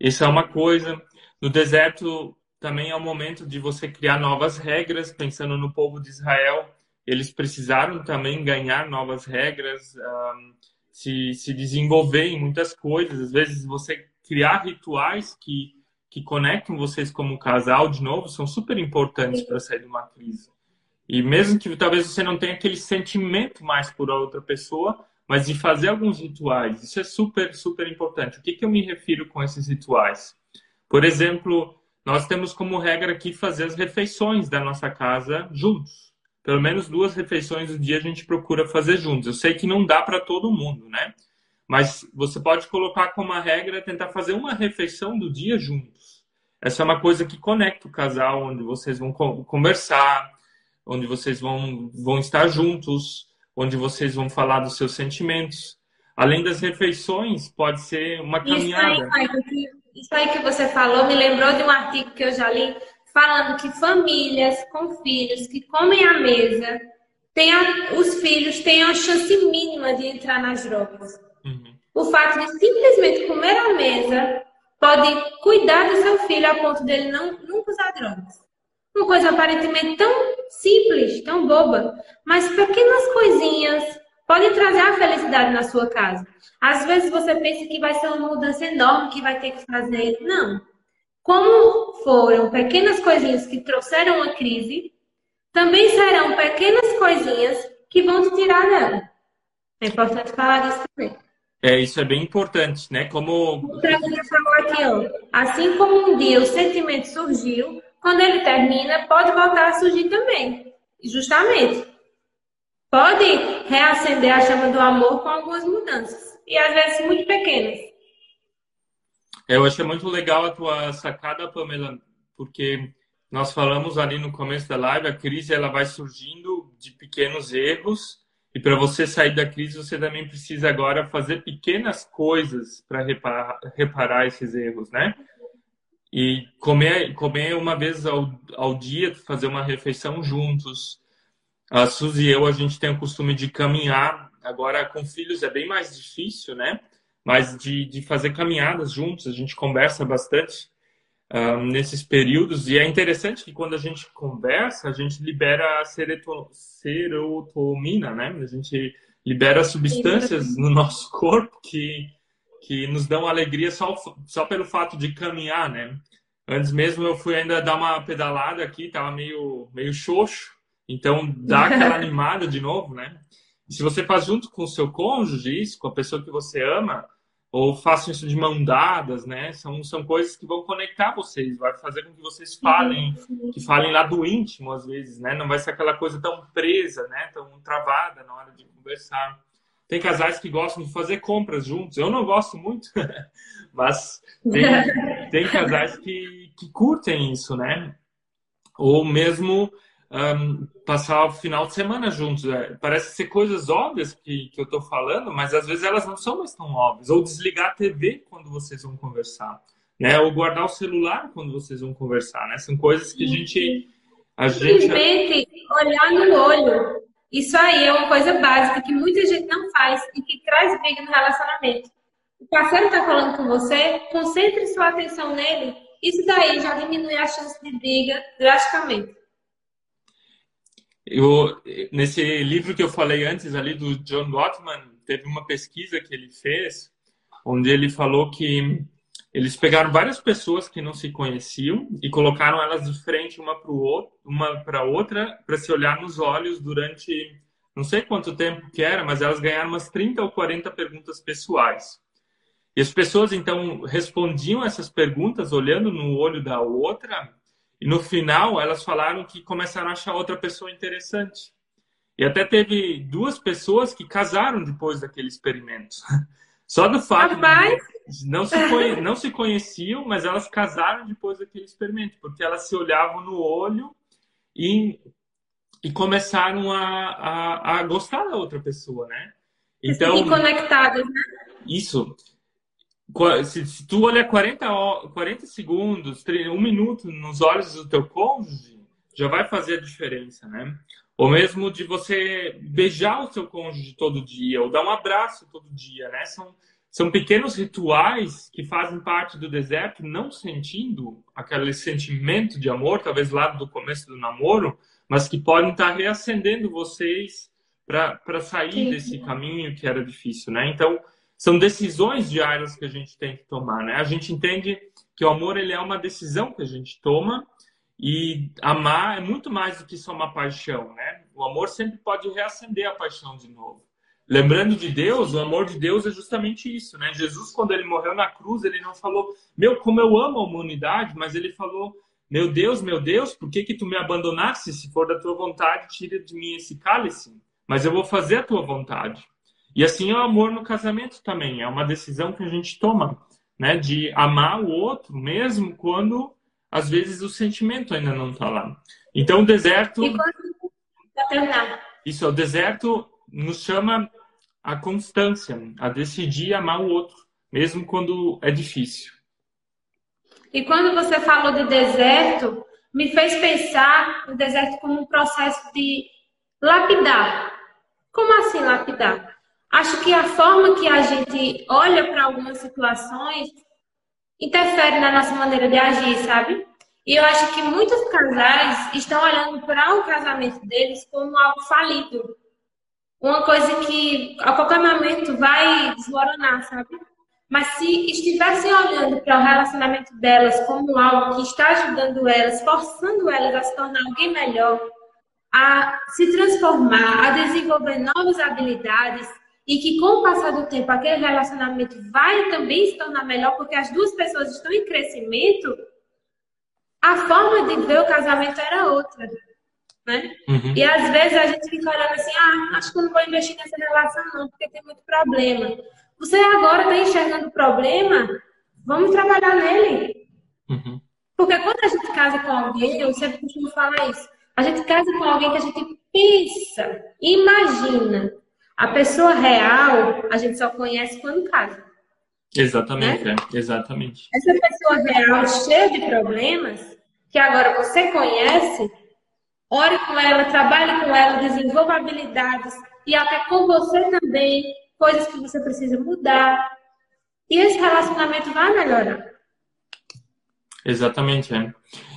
Isso é uma coisa. No deserto, também é o momento de você criar novas regras, pensando no povo de Israel. Eles precisaram também ganhar novas regras, um, se, se desenvolver em muitas coisas. Às vezes, você criar rituais que, que conectam vocês como casal de novo são super importantes para sair de uma crise. E mesmo que talvez você não tenha aquele sentimento mais por outra pessoa, mas de fazer alguns rituais, isso é super, super importante. O que, que eu me refiro com esses rituais? Por exemplo, nós temos como regra aqui fazer as refeições da nossa casa juntos. Pelo menos duas refeições do dia a gente procura fazer juntos. Eu sei que não dá para todo mundo, né? Mas você pode colocar como a regra tentar fazer uma refeição do dia juntos. Essa é uma coisa que conecta o casal, onde vocês vão conversar, onde vocês vão, vão estar juntos, onde vocês vão falar dos seus sentimentos. Além das refeições, pode ser uma caminhada. Isso aí, isso aí que você falou me lembrou de um artigo que eu já li falando que famílias com filhos que comem à mesa, tem a, os filhos têm a chance mínima de entrar nas drogas. Uhum. O fato de simplesmente comer à mesa pode cuidar do seu filho a ponto dele não nunca usar drogas. Uma coisa aparentemente tão simples, tão boba, mas pequenas coisinhas podem trazer a felicidade na sua casa. Às vezes você pensa que vai ser uma mudança enorme que vai ter que fazer. Não. Como foram pequenas coisinhas que trouxeram a crise, também serão pequenas coisinhas que vão te tirar dela. É importante falar disso também. É, isso é bem importante, né? Como. O falou aqui, ó. Assim como um dia o sentimento surgiu, quando ele termina, pode voltar a surgir também. Justamente. Pode reacender a chama do amor com algumas mudanças. E às vezes muito pequenas. Eu achei muito legal a tua sacada, Pamela, porque nós falamos ali no começo da live, a crise ela vai surgindo de pequenos erros e para você sair da crise você também precisa agora fazer pequenas coisas para reparar, reparar esses erros, né? E comer, comer uma vez ao, ao dia, fazer uma refeição juntos. A Suzy e eu, a gente tem o costume de caminhar. Agora, com filhos é bem mais difícil, né? Mas de, de fazer caminhadas juntos, a gente conversa bastante um, nesses períodos. E é interessante que quando a gente conversa, a gente libera a serotonina, né? A gente libera substâncias no nosso corpo que que nos dão alegria só, só pelo fato de caminhar, né? Antes mesmo eu fui ainda dar uma pedalada aqui, tava meio, meio xoxo, então dá aquela animada de novo, né? Se você faz junto com o seu cônjuge isso, com a pessoa que você ama, ou façam isso de mão dadas, né? São, são coisas que vão conectar vocês, vai fazer com que vocês falem, que falem lá do íntimo às vezes, né? Não vai ser aquela coisa tão presa, né? Tão travada na hora de conversar. Tem casais que gostam de fazer compras juntos. Eu não gosto muito, mas tem, tem casais que, que curtem isso, né? Ou mesmo um, passar o final de semana juntos. É, parece ser coisas óbvias que, que eu estou falando, mas às vezes elas não são mais tão óbvias. Ou desligar a TV quando vocês vão conversar, né? Ou guardar o celular quando vocês vão conversar, né? São coisas que a gente... A gente... Simplesmente olhar no olho. Isso aí é uma coisa básica que muita gente não faz e que traz briga no relacionamento. O parceiro está falando com você, concentre sua atenção nele. Isso daí já diminui a chance de briga drasticamente. Eu, nesse livro que eu falei antes ali do John Gottman, teve uma pesquisa que ele fez onde ele falou que eles pegaram várias pessoas que não se conheciam e colocaram elas de frente uma para outro, uma para outra para se olhar nos olhos durante não sei quanto tempo que era, mas elas ganharam umas 30 ou 40 perguntas pessoais. E as pessoas então respondiam essas perguntas olhando no olho da outra, e no final elas falaram que começaram a achar outra pessoa interessante. E até teve duas pessoas que casaram depois daquele experimento. Só do fato de não se, conhe... não se conheciam, mas elas casaram depois daquele experimento, porque elas se olhavam no olho e, e começaram a, a, a gostar da outra pessoa, né? Então, e conectadas, né? Isso. Se, se, tu olhar 40, 40 segundos, um minuto nos olhos do teu cônjuge, já vai fazer a diferença, né? Ou mesmo de você beijar o seu cônjuge todo dia, ou dar um abraço todo dia, né? São, são pequenos rituais que fazem parte do deserto, não sentindo aquele sentimento de amor, talvez lá do começo do namoro, mas que podem estar reacendendo vocês para sair Sim. desse caminho que era difícil, né? Então, são decisões diárias que a gente tem que tomar, né? A gente entende que o amor ele é uma decisão que a gente toma e amar é muito mais do que só uma paixão, né? O amor sempre pode reacender a paixão de novo. Lembrando de Deus, o amor de Deus é justamente isso, né? Jesus, quando ele morreu na cruz, ele não falou, meu, como eu amo a humanidade, mas ele falou, meu Deus, meu Deus, por que que tu me abandonaste? Se for da tua vontade, tira de mim esse cálice. Mas eu vou fazer a tua vontade. E assim é o amor no casamento também. É uma decisão que a gente toma, né? De amar o outro, mesmo quando às vezes o sentimento ainda não está lá. Então o deserto. E quando... Isso, o deserto nos chama a constância, a decidir amar o outro, mesmo quando é difícil. E quando você falou de deserto, me fez pensar no deserto como um processo de lapidar. Como assim lapidar? Acho que a forma que a gente olha para algumas situações interfere na nossa maneira de agir, sabe? E eu acho que muitos casais estão olhando para o casamento deles como algo falido. Uma coisa que a qualquer momento vai desmoronar, sabe? Mas se estivessem olhando para o relacionamento delas como algo que está ajudando elas, forçando elas a se tornar alguém melhor, a se transformar, a desenvolver novas habilidades, e que com o passar do tempo aquele relacionamento vai também se tornar melhor porque as duas pessoas estão em crescimento, a forma de ver o casamento era outra, né? Uhum. E às vezes a gente fica olhando assim, ah, acho que eu não vou investir nessa relação não, porque tem muito problema. Você agora está enxergando o problema, vamos trabalhar nele. Uhum. Porque quando a gente casa com alguém, eu sempre costumo falar isso, a gente casa com alguém que a gente pensa, imagina, a pessoa real, a gente só conhece quando casa. Exatamente, né? é, exatamente. Essa pessoa real, cheia de problemas, que agora você conhece, ore com ela, trabalhe com ela, desenvolva habilidades e até com você também, coisas que você precisa mudar. E esse relacionamento vai melhorar. Exatamente, é.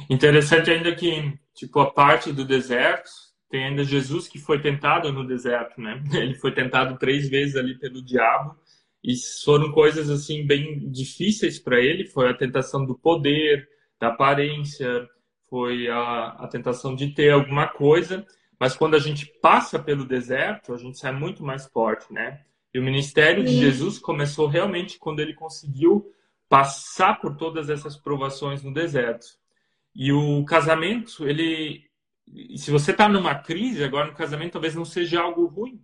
Interessante ainda que, tipo, a parte do deserto, tem ainda Jesus que foi tentado no deserto, né? Ele foi tentado três vezes ali pelo diabo e foram coisas assim bem difíceis para ele. Foi a tentação do poder, da aparência, foi a, a tentação de ter alguma coisa. Mas quando a gente passa pelo deserto, a gente sai muito mais forte, né? E o ministério de Jesus começou realmente quando ele conseguiu passar por todas essas provações no deserto. E o casamento, ele se você está numa crise agora no casamento, talvez não seja algo ruim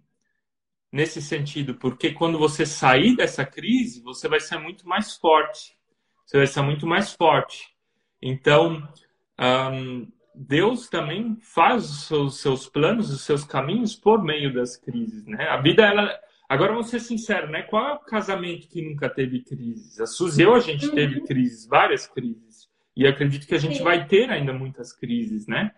nesse sentido, porque quando você sair dessa crise, você vai ser muito mais forte. Você vai ser muito mais forte. Então, um, Deus também faz os seus, seus, planos, os seus caminhos por meio das crises, né? A vida, ela... Agora, vamos ser sinceros, né? Qual é o casamento que nunca teve crises? A Suzy eu, a gente uhum. teve crises, várias crises. E acredito que a gente vai ter ainda muitas crises, né?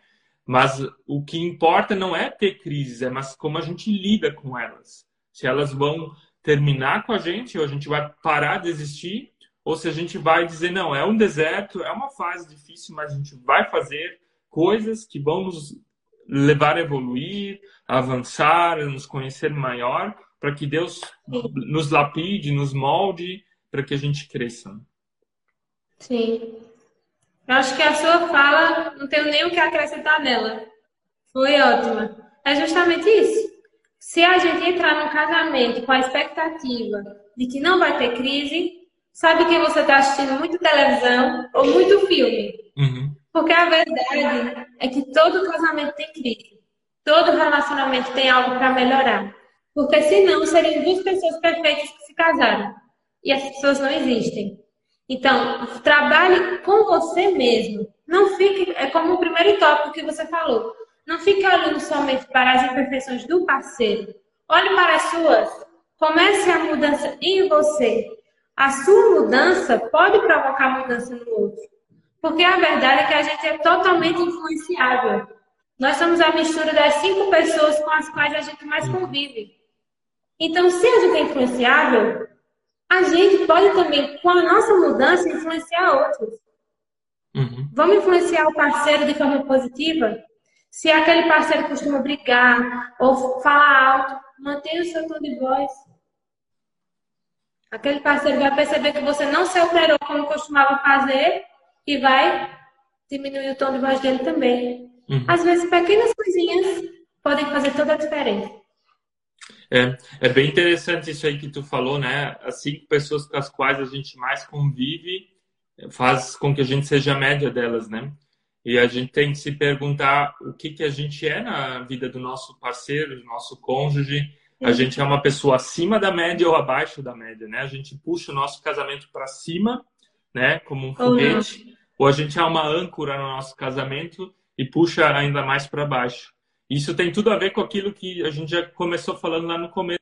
Mas o que importa não é ter crises, é mas como a gente lida com elas. Se elas vão terminar com a gente, ou a gente vai parar de existir, ou se a gente vai dizer, não, é um deserto, é uma fase difícil, mas a gente vai fazer coisas que vão nos levar a evoluir, a avançar, a nos conhecer maior, para que Deus nos lapide, nos molde, para que a gente cresça. Sim. Eu acho que a sua fala, não tenho nem o que acrescentar nela. Foi ótima. É justamente isso. Se a gente entrar num casamento com a expectativa de que não vai ter crise, sabe que você está assistindo muito televisão ou muito filme. Uhum. Porque a verdade é que todo casamento tem crise. Todo relacionamento tem algo para melhorar. Porque senão seriam duas pessoas perfeitas que se casaram. E as pessoas não existem. Então, trabalhe com você mesmo. Não fique, é como o primeiro tópico que você falou. Não fique olhando somente para as imperfeições do parceiro. Olhe para as suas. Comece a mudança em você. A sua mudança pode provocar mudança no outro. Porque a verdade é que a gente é totalmente influenciável. Nós somos a mistura das cinco pessoas com as quais a gente mais convive. Então, se a gente é influenciável, a gente pode também, com a nossa mudança, influenciar outros. Uhum. Vamos influenciar o parceiro de forma positiva? Se aquele parceiro costuma brigar ou falar alto, mantenha o seu tom de voz. Aquele parceiro vai perceber que você não se alterou como costumava fazer e vai diminuir o tom de voz dele também. Uhum. Às vezes, pequenas coisinhas podem fazer toda a diferença. É, é bem interessante isso aí que tu falou, né? As cinco pessoas com as quais a gente mais convive faz com que a gente seja a média delas, né? E a gente tem que se perguntar o que, que a gente é na vida do nosso parceiro, do nosso cônjuge. A gente é uma pessoa acima da média ou abaixo da média, né? A gente puxa o nosso casamento para cima, né? Como um foguete. Ou, ou a gente é uma âncora no nosso casamento e puxa ainda mais para baixo. Isso tem tudo a ver com aquilo que a gente já começou falando lá no começo.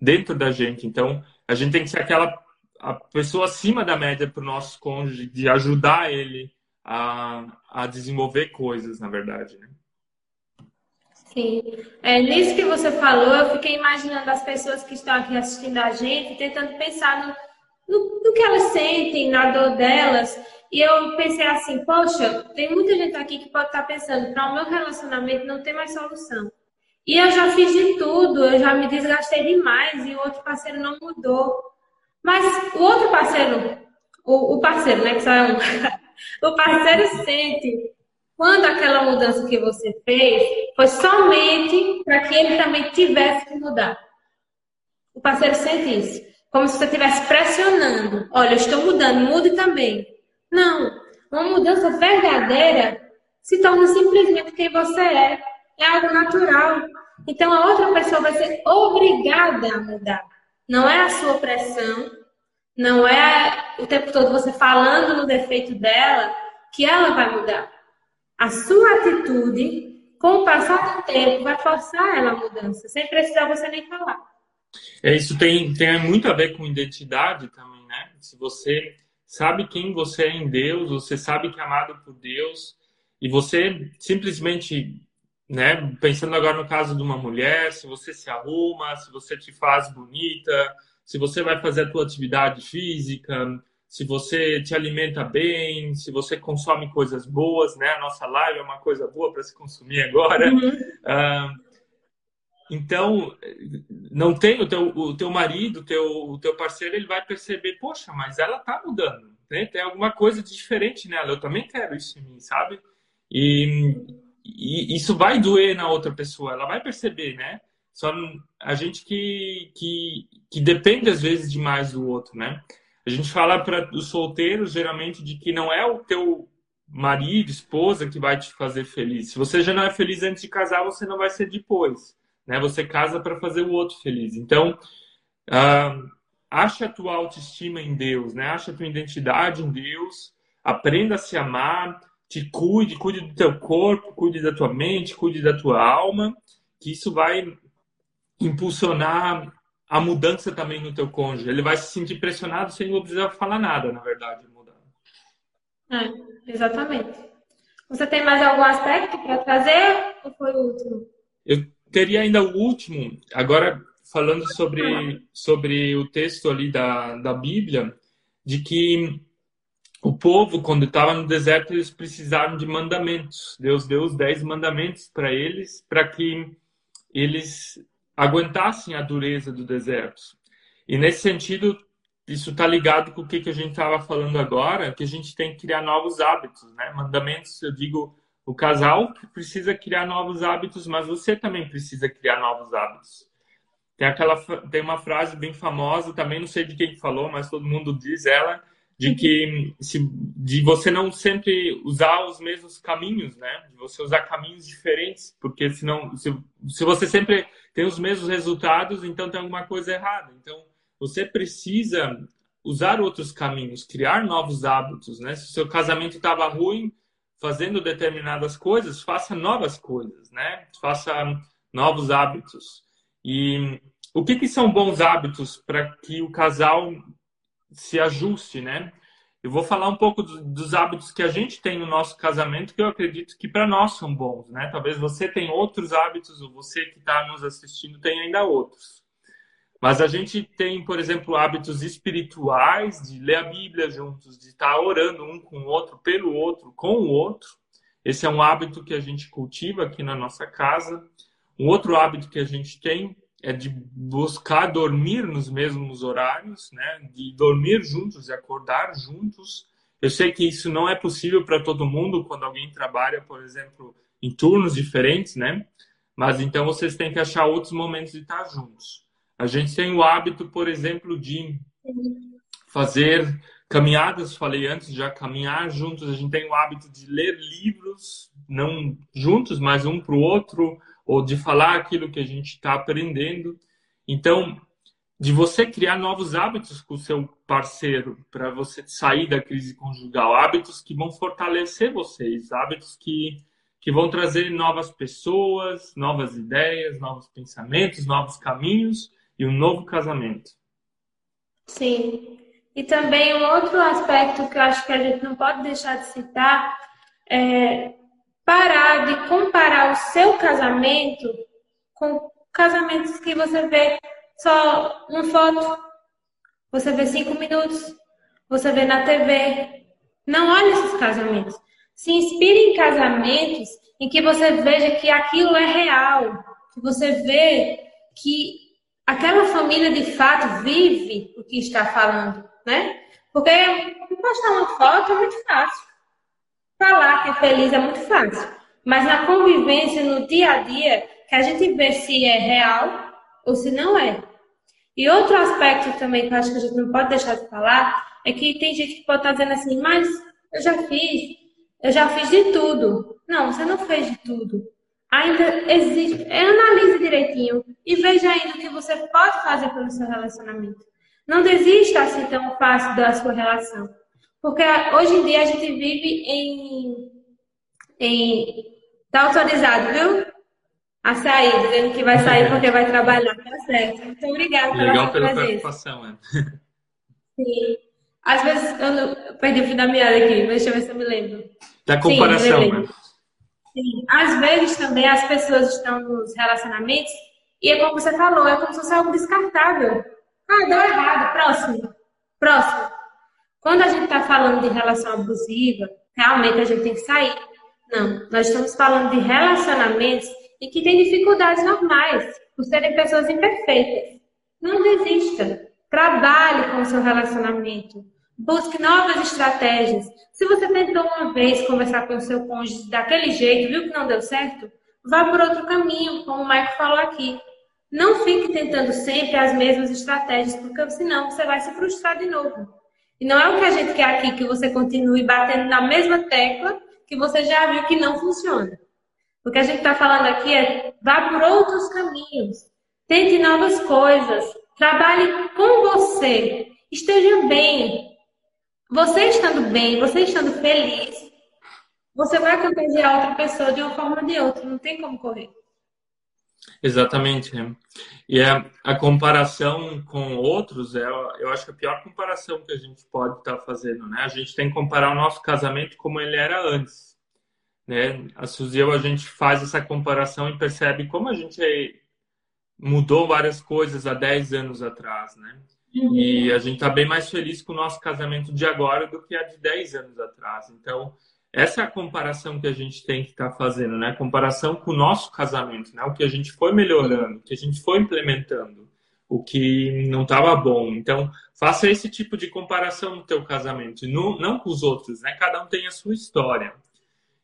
Dentro da gente. Então, a gente tem que ser aquela a pessoa acima da média para o nosso cônjuge, de ajudar ele a, a desenvolver coisas, na verdade. Né? Sim. É, nisso que você falou, eu fiquei imaginando as pessoas que estão aqui assistindo a gente, tentando pensar no no, no que elas sentem, na dor delas. E eu pensei assim, poxa, tem muita gente aqui que pode estar pensando, para o meu relacionamento não tem mais solução. E eu já fiz de tudo, eu já me desgastei demais e o outro parceiro não mudou. Mas o outro parceiro, o, o parceiro, né, que só é um, o parceiro sente quando aquela mudança que você fez foi somente para que ele também tivesse que mudar. O parceiro sente isso. Como se você estivesse pressionando. Olha, eu estou mudando, mude também. Não. Uma mudança verdadeira se torna simplesmente quem você é. É algo natural. Então a outra pessoa vai ser obrigada a mudar. Não é a sua pressão, não é o tempo todo você falando no defeito dela que ela vai mudar. A sua atitude, com o passar do tempo, vai forçar ela a mudança, sem precisar você nem falar. É, isso tem, tem muito a ver com identidade também, né? Se você sabe quem você é em Deus, você sabe que é amado por Deus, e você simplesmente, né, pensando agora no caso de uma mulher, se você se arruma, se você te faz bonita, se você vai fazer a tua atividade física, se você te alimenta bem, se você consome coisas boas, né? A nossa live é uma coisa boa para se consumir agora. Uhum. Uh, então, não tem o teu, o teu marido, o teu, o teu parceiro, ele vai perceber, poxa, mas ela tá mudando, né? Tem alguma coisa de diferente nela, eu também quero isso em mim, sabe? E, e isso vai doer na outra pessoa, ela vai perceber, né? Só a gente que, que, que depende às vezes demais do outro, né? A gente fala para os solteiros geralmente de que não é o teu marido, esposa que vai te fazer feliz. Se você já não é feliz antes de casar, você não vai ser depois né? Você casa para fazer o outro feliz. Então, uh, acha a tua autoestima em Deus, né? Acha a tua identidade em Deus, aprenda a se amar, te cuide, cuide do teu corpo, cuide da tua mente, cuide da tua alma, que isso vai impulsionar a mudança também no teu cônjuge. Ele vai se sentir pressionado sem não precisar falar nada, na verdade, mudar. É, exatamente. Você tem mais algum aspecto para trazer ou foi o último? Eu teria ainda o último, agora falando sobre, sobre o texto ali da, da Bíblia, de que o povo, quando estava no deserto, eles precisaram de mandamentos. Deus deu os dez mandamentos para eles, para que eles aguentassem a dureza do deserto. E nesse sentido, isso está ligado com o que, que a gente estava falando agora, que a gente tem que criar novos hábitos, né? Mandamentos, eu digo, o casal precisa criar novos hábitos, mas você também precisa criar novos hábitos. Tem aquela tem uma frase bem famosa, também não sei de quem falou, mas todo mundo diz ela, de que se, de você não sempre usar os mesmos caminhos, né? De você usar caminhos diferentes, porque senão se, se você sempre tem os mesmos resultados, então tem alguma coisa errada. Então você precisa usar outros caminhos, criar novos hábitos, né? Se o seu casamento estava ruim, fazendo determinadas coisas, faça novas coisas, né? Faça novos hábitos. E o que, que são bons hábitos para que o casal se ajuste, né? Eu vou falar um pouco dos hábitos que a gente tem no nosso casamento que eu acredito que para nós são bons, né? Talvez você tenha outros hábitos ou você que está nos assistindo tem ainda outros. Mas a gente tem, por exemplo, hábitos espirituais de ler a Bíblia juntos, de estar orando um com o outro, pelo outro, com o outro. Esse é um hábito que a gente cultiva aqui na nossa casa. Um outro hábito que a gente tem é de buscar dormir nos mesmos horários, né? De dormir juntos e acordar juntos. Eu sei que isso não é possível para todo mundo quando alguém trabalha, por exemplo, em turnos diferentes, né? Mas então vocês têm que achar outros momentos de estar juntos. A gente tem o hábito, por exemplo, de fazer caminhadas, falei antes, já caminhar juntos. A gente tem o hábito de ler livros, não juntos, mas um para o outro, ou de falar aquilo que a gente está aprendendo. Então, de você criar novos hábitos com o seu parceiro para você sair da crise conjugal, hábitos que vão fortalecer vocês, hábitos que que vão trazer novas pessoas, novas ideias, novos pensamentos, novos caminhos e um novo casamento. Sim. E também um outro aspecto que eu acho que a gente não pode deixar de citar é parar de comparar o seu casamento com casamentos que você vê só uma foto, você vê cinco minutos, você vê na TV. Não olhe esses casamentos. Se inspire em casamentos em que você veja que aquilo é real, que você vê que aquela família de fato vive o que está falando, né? Porque postar uma foto é muito fácil. Falar que é feliz é muito fácil. Mas na convivência, no dia a dia, que a gente vê se é real ou se não é. E outro aspecto também que eu acho que a gente não pode deixar de falar é que tem gente que pode estar dizendo assim, mas eu já fiz, eu já fiz de tudo. Não, você não fez de tudo ainda existe. Analise direitinho e veja ainda o que você pode fazer pelo seu relacionamento. Não desista assim tão fácil da sua relação. Porque hoje em dia a gente vive em. em tá autorizado, viu? A sair, dizendo que vai sair porque vai trabalhar, tá certo. Muito obrigada pela Legal pela preocupação, é. Sim. Às vezes eu, não... eu perdi o fim da meada aqui, deixa eu ver se eu me lembro. Da comparação, Sim, né? Sim. Às vezes também as pessoas estão nos relacionamentos e é como você falou, é como se fosse algo descartável. Ah, deu errado, próximo. Próximo. Quando a gente está falando de relação abusiva, realmente a gente tem que sair. Não, nós estamos falando de relacionamentos e que têm dificuldades normais, por serem pessoas imperfeitas. Não desista. Trabalhe com o seu relacionamento. Busque novas estratégias. Se você tentou uma vez conversar com o seu cônjuge daquele jeito, viu que não deu certo, vá por outro caminho, como o Mike falou aqui. Não fique tentando sempre as mesmas estratégias, porque senão você vai se frustrar de novo. E não é o que a gente quer aqui, que você continue batendo na mesma tecla que você já viu que não funciona. O que a gente está falando aqui é vá por outros caminhos. Tente novas coisas. Trabalhe com você. Esteja bem. Você estando bem, você estando feliz, você vai contagiar outra pessoa de uma forma ou de outra, não tem como correr. Exatamente. E a, a comparação com outros, é, eu acho a pior comparação que a gente pode estar tá fazendo, né? A gente tem que comparar o nosso casamento como ele era antes. Né? A Suzy a gente faz essa comparação e percebe como a gente mudou várias coisas há 10 anos atrás, né? Uhum. E a gente está bem mais feliz com o nosso casamento de agora do que há de 10 anos atrás. Então, essa é a comparação que a gente tem que estar tá fazendo, né? Comparação com o nosso casamento, né? O que a gente foi melhorando, o que a gente foi implementando, o que não estava bom. Então, faça esse tipo de comparação no teu casamento, não, não com os outros, né? Cada um tem a sua história.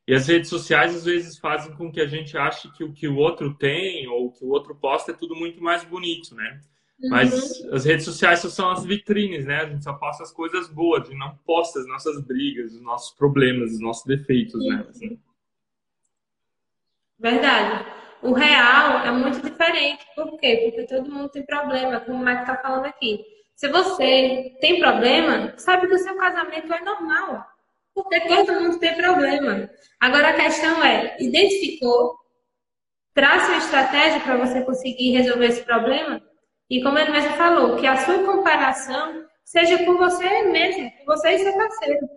E as redes sociais às vezes fazem com que a gente ache que o que o outro tem ou o que o outro posta é tudo muito mais bonito, né? Mas uhum. as redes sociais só são as vitrines, né? A gente só posta as coisas boas, a gente não posta as nossas brigas, os nossos problemas, os nossos defeitos, né? Assim. Verdade. O real é muito diferente. Por quê? Porque todo mundo tem problema, como o Mike está falando aqui. Se você tem problema, sabe que o seu casamento é normal. Porque todo mundo tem problema. Agora a questão é, identificou, traça uma estratégia para você conseguir resolver esse problema e como ele mesmo falou, que a sua comparação seja com você mesmo, com você e seu parceiro.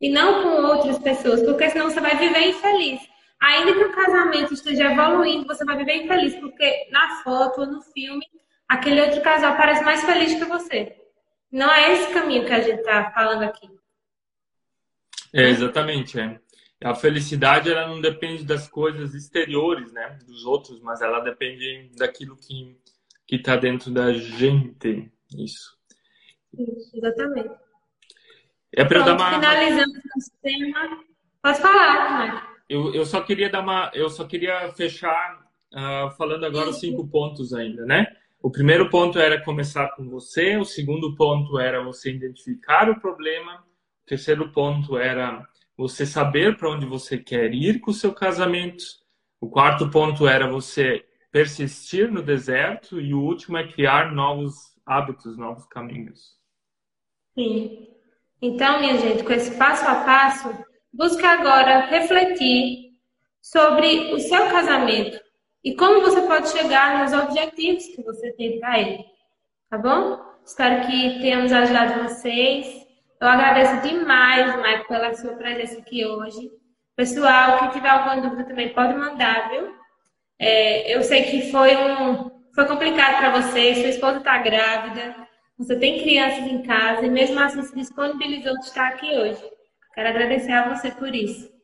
E não com outras pessoas, porque senão você vai viver infeliz. Ainda que o casamento esteja evoluindo, você vai viver infeliz, porque na foto ou no filme, aquele outro casal parece mais feliz que você. Não é esse caminho que a gente está falando aqui. É, exatamente. É. A felicidade ela não depende das coisas exteriores, né, dos outros, mas ela depende daquilo que que está dentro da gente. Isso. Isso, exatamente. É para dar uma. Finalizando o tema. Pode falar, Marcos. Eu, eu só queria dar uma. Eu só queria fechar uh, falando agora Isso. cinco pontos ainda, né? O primeiro ponto era começar com você, o segundo ponto era você identificar o problema, o terceiro ponto era você saber para onde você quer ir com o seu casamento, o quarto ponto era você persistir no deserto e o último é criar novos hábitos, novos caminhos. Sim. Então, minha gente, com esse passo a passo, busque agora refletir sobre o seu casamento e como você pode chegar nos objetivos que você tem para ele. Tá bom? Espero que tenhamos ajudado vocês. Eu agradeço demais, Mike, pela sua presença aqui hoje. Pessoal, que tiver alguma dúvida também pode mandar, viu? É, eu sei que foi, um, foi complicado para você, sua esposa está grávida, você tem crianças em casa e mesmo assim se disponibilizou de estar aqui hoje. Quero agradecer a você por isso.